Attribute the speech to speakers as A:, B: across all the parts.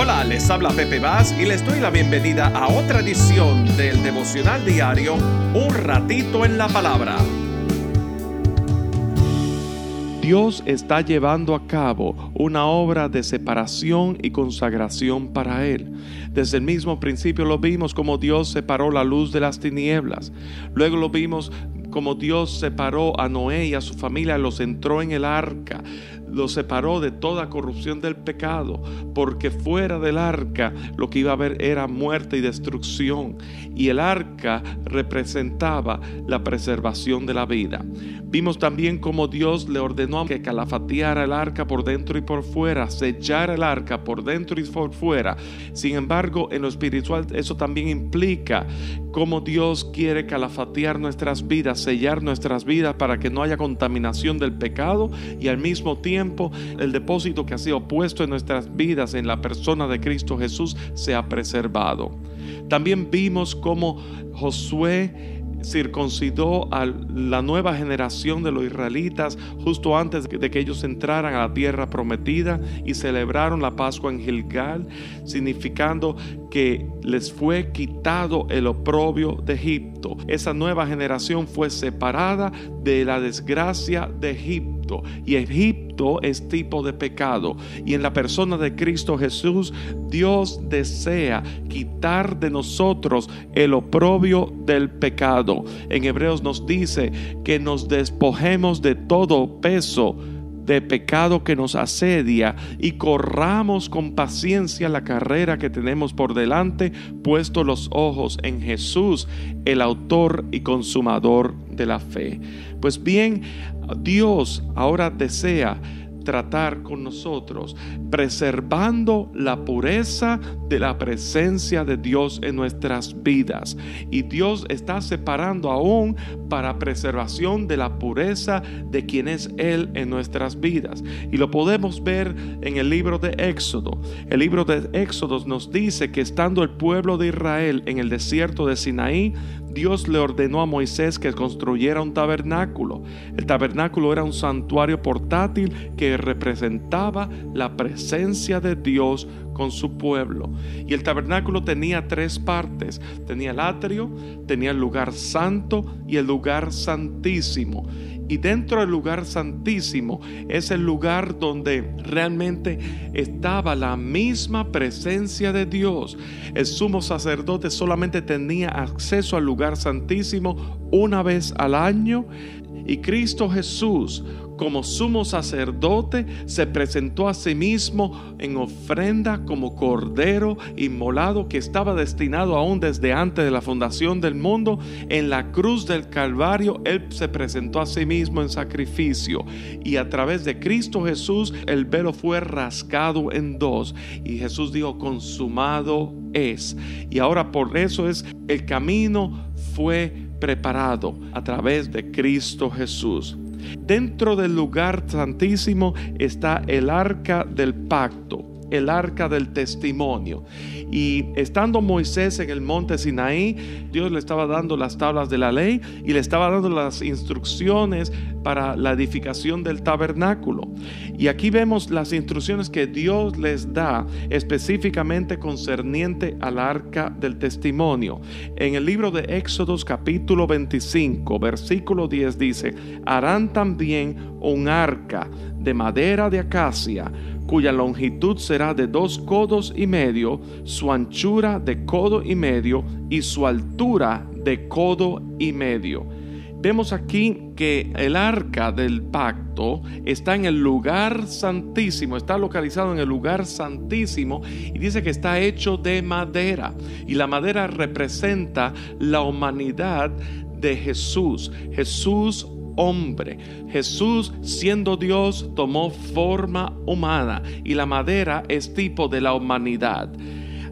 A: Hola, les habla Pepe Vaz y les doy la bienvenida a otra edición del devocional diario Un ratito en la palabra. Dios está llevando a cabo una obra de separación y consagración para Él. Desde el mismo principio lo vimos como Dios separó la luz de las tinieblas. Luego lo vimos como Dios separó a Noé y a su familia, los entró en el arca lo separó de toda corrupción del pecado, porque fuera del arca lo que iba a haber era muerte y destrucción, y el arca representaba la preservación de la vida. Vimos también cómo Dios le ordenó que calafateara el arca por dentro y por fuera, sellara el arca por dentro y por fuera. Sin embargo, en lo espiritual eso también implica cómo Dios quiere calafatear nuestras vidas, sellar nuestras vidas para que no haya contaminación del pecado y al mismo tiempo el depósito que ha sido puesto en nuestras vidas en la persona de Cristo Jesús se ha preservado. También vimos cómo Josué circuncidó a la nueva generación de los israelitas justo antes de que ellos entraran a la tierra prometida y celebraron la Pascua en Gilgal, significando que les fue quitado el oprobio de Egipto. Esa nueva generación fue separada de la desgracia de Egipto y Egipto es tipo de pecado y en la persona de Cristo Jesús Dios desea quitar de nosotros el oprobio del pecado. En Hebreos nos dice que nos despojemos de todo peso de pecado que nos asedia y corramos con paciencia la carrera que tenemos por delante, puesto los ojos en Jesús, el autor y consumador de la fe. Pues bien, Dios ahora desea tratar con nosotros, preservando la pureza de la presencia de Dios en nuestras vidas. Y Dios está separando aún para preservación de la pureza de quien es Él en nuestras vidas. Y lo podemos ver en el libro de Éxodo. El libro de Éxodo nos dice que estando el pueblo de Israel en el desierto de Sinaí, Dios le ordenó a Moisés que construyera un tabernáculo. El tabernáculo era un santuario portátil que representaba la presencia de Dios con su pueblo. Y el tabernáculo tenía tres partes. Tenía el atrio, tenía el lugar santo y el lugar santísimo. Y dentro del lugar santísimo es el lugar donde realmente estaba la misma presencia de Dios. El sumo sacerdote solamente tenía acceso al lugar santísimo una vez al año y Cristo Jesús como sumo sacerdote, se presentó a sí mismo en ofrenda como cordero inmolado que estaba destinado aún desde antes de la fundación del mundo. En la cruz del Calvario, Él se presentó a sí mismo en sacrificio y a través de Cristo Jesús el velo fue rascado en dos y Jesús dijo, consumado es. Y ahora por eso es el camino fue preparado a través de Cristo Jesús. Dentro del lugar santísimo está el arca del pacto el arca del testimonio. Y estando Moisés en el monte Sinaí, Dios le estaba dando las tablas de la ley y le estaba dando las instrucciones para la edificación del tabernáculo. Y aquí vemos las instrucciones que Dios les da específicamente concerniente al arca del testimonio. En el libro de Éxodos capítulo 25, versículo 10 dice, harán también un arca de madera de acacia cuya longitud será de dos codos y medio, su anchura de codo y medio y su altura de codo y medio. Vemos aquí que el arca del pacto está en el lugar santísimo, está localizado en el lugar santísimo y dice que está hecho de madera. Y la madera representa la humanidad de Jesús. Jesús hombre. Jesús, siendo Dios, tomó forma humana y la madera es tipo de la humanidad.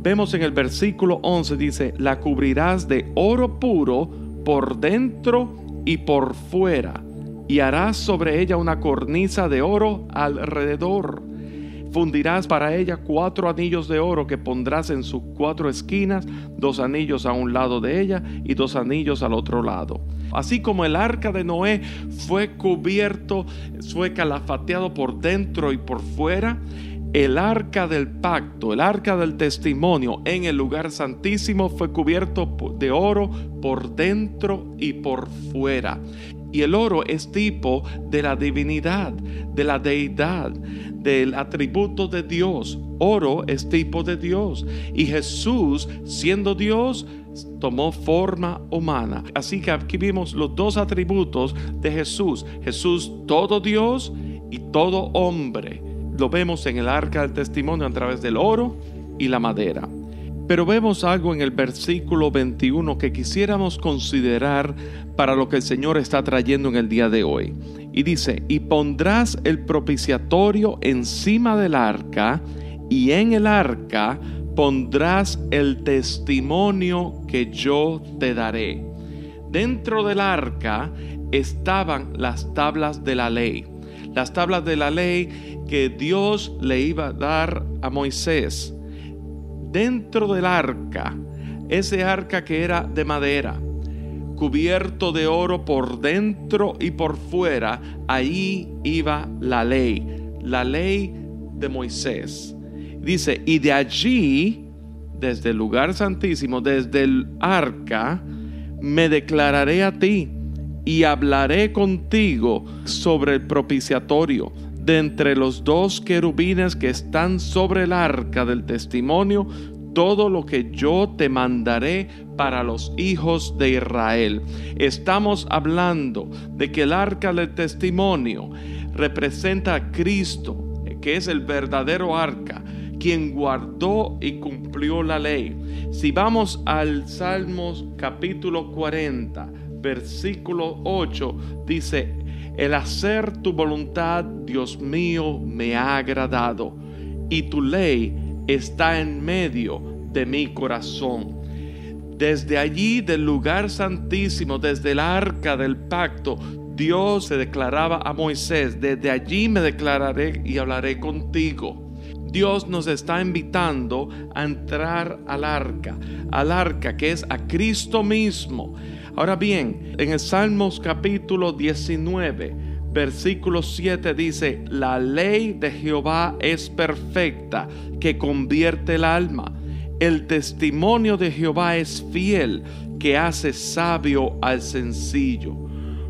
A: Vemos en el versículo 11, dice, la cubrirás de oro puro por dentro y por fuera, y harás sobre ella una cornisa de oro alrededor Fundirás para ella cuatro anillos de oro que pondrás en sus cuatro esquinas, dos anillos a un lado de ella y dos anillos al otro lado. Así como el arca de Noé fue cubierto, fue calafateado por dentro y por fuera, el arca del pacto, el arca del testimonio en el lugar santísimo fue cubierto de oro por dentro y por fuera. Y el oro es tipo de la divinidad, de la deidad, del atributo de Dios. Oro es tipo de Dios. Y Jesús, siendo Dios, tomó forma humana. Así que aquí vimos los dos atributos de Jesús. Jesús todo Dios y todo hombre lo vemos en el arca del testimonio a través del oro y la madera. Pero vemos algo en el versículo 21 que quisiéramos considerar para lo que el Señor está trayendo en el día de hoy. Y dice, y pondrás el propiciatorio encima del arca, y en el arca pondrás el testimonio que yo te daré. Dentro del arca estaban las tablas de la ley las tablas de la ley que Dios le iba a dar a Moisés. Dentro del arca, ese arca que era de madera, cubierto de oro por dentro y por fuera, ahí iba la ley, la ley de Moisés. Dice, y de allí, desde el lugar santísimo, desde el arca, me declararé a ti y hablaré contigo sobre el propiciatorio. De entre los dos querubines que están sobre el arca del testimonio, todo lo que yo te mandaré para los hijos de Israel. Estamos hablando de que el arca del testimonio representa a Cristo, que es el verdadero arca, quien guardó y cumplió la ley. Si vamos al Salmos capítulo 40, versículo 8 dice, el hacer tu voluntad, Dios mío, me ha agradado, y tu ley está en medio de mi corazón. Desde allí, del lugar santísimo, desde el arca del pacto, Dios se declaraba a Moisés, desde allí me declararé y hablaré contigo. Dios nos está invitando a entrar al arca, al arca que es a Cristo mismo. Ahora bien, en el Salmos capítulo 19, versículo 7 dice, la ley de Jehová es perfecta, que convierte el alma. El testimonio de Jehová es fiel, que hace sabio al sencillo.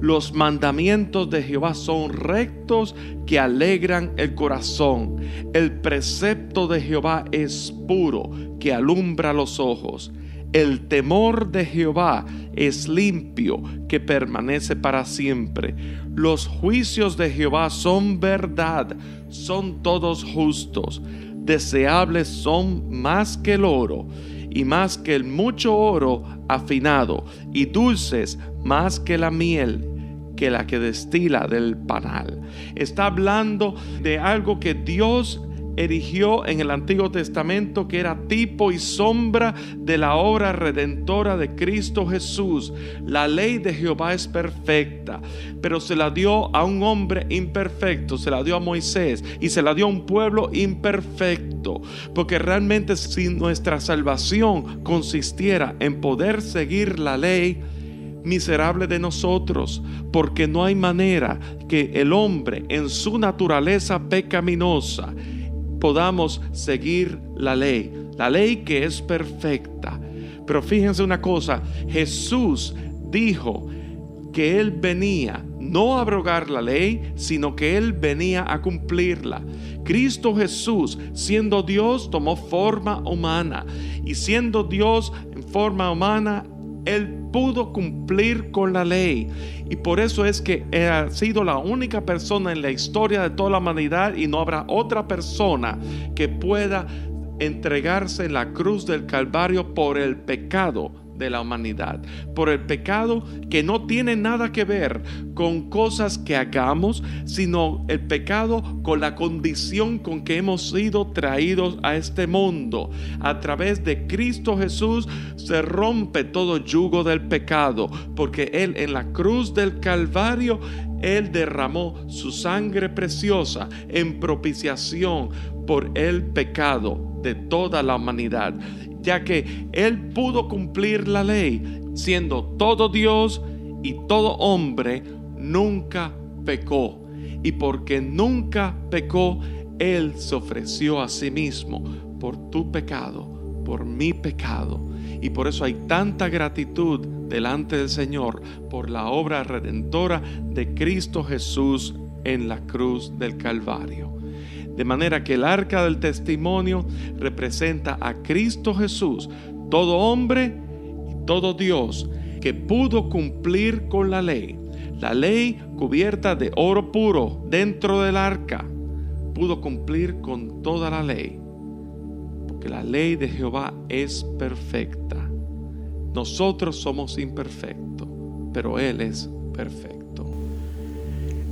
A: Los mandamientos de Jehová son rectos que alegran el corazón. El precepto de Jehová es puro que alumbra los ojos. El temor de Jehová es limpio, que permanece para siempre. Los juicios de Jehová son verdad, son todos justos. Deseables son más que el oro, y más que el mucho oro afinado, y dulces más que la miel que la que destila del panal. Está hablando de algo que Dios erigió en el Antiguo Testamento que era tipo y sombra de la obra redentora de Cristo Jesús. La ley de Jehová es perfecta, pero se la dio a un hombre imperfecto, se la dio a Moisés y se la dio a un pueblo imperfecto, porque realmente si nuestra salvación consistiera en poder seguir la ley, miserable de nosotros, porque no hay manera que el hombre en su naturaleza pecaminosa podamos seguir la ley, la ley que es perfecta. Pero fíjense una cosa, Jesús dijo que Él venía no a abrogar la ley, sino que Él venía a cumplirla. Cristo Jesús, siendo Dios, tomó forma humana y siendo Dios en forma humana, Él pudo cumplir con la ley. Y por eso es que ha sido la única persona en la historia de toda la humanidad y no habrá otra persona que pueda entregarse en la cruz del Calvario por el pecado de la humanidad, por el pecado que no tiene nada que ver con cosas que hagamos, sino el pecado con la condición con que hemos sido traídos a este mundo. A través de Cristo Jesús se rompe todo yugo del pecado, porque Él en la cruz del Calvario, Él derramó su sangre preciosa en propiciación por el pecado de toda la humanidad ya que Él pudo cumplir la ley, siendo todo Dios y todo hombre, nunca pecó. Y porque nunca pecó, Él se ofreció a sí mismo por tu pecado, por mi pecado. Y por eso hay tanta gratitud delante del Señor por la obra redentora de Cristo Jesús en la cruz del Calvario. De manera que el arca del testimonio representa a Cristo Jesús, todo hombre y todo Dios que pudo cumplir con la ley. La ley cubierta de oro puro dentro del arca pudo cumplir con toda la ley. Porque la ley de Jehová es perfecta. Nosotros somos imperfectos, pero Él es perfecto.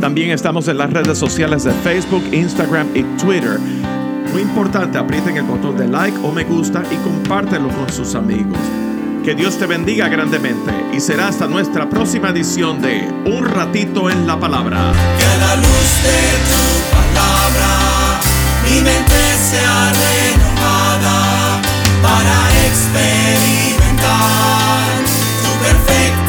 B: También estamos en las redes sociales de Facebook, Instagram y Twitter. Muy importante, aprieten el botón de like o me gusta y compártelo con sus amigos. Que Dios te bendiga grandemente y será hasta nuestra próxima edición de Un ratito en la palabra.
C: Que la luz de tu palabra mi mente sea renovada para experimentar tu perfecto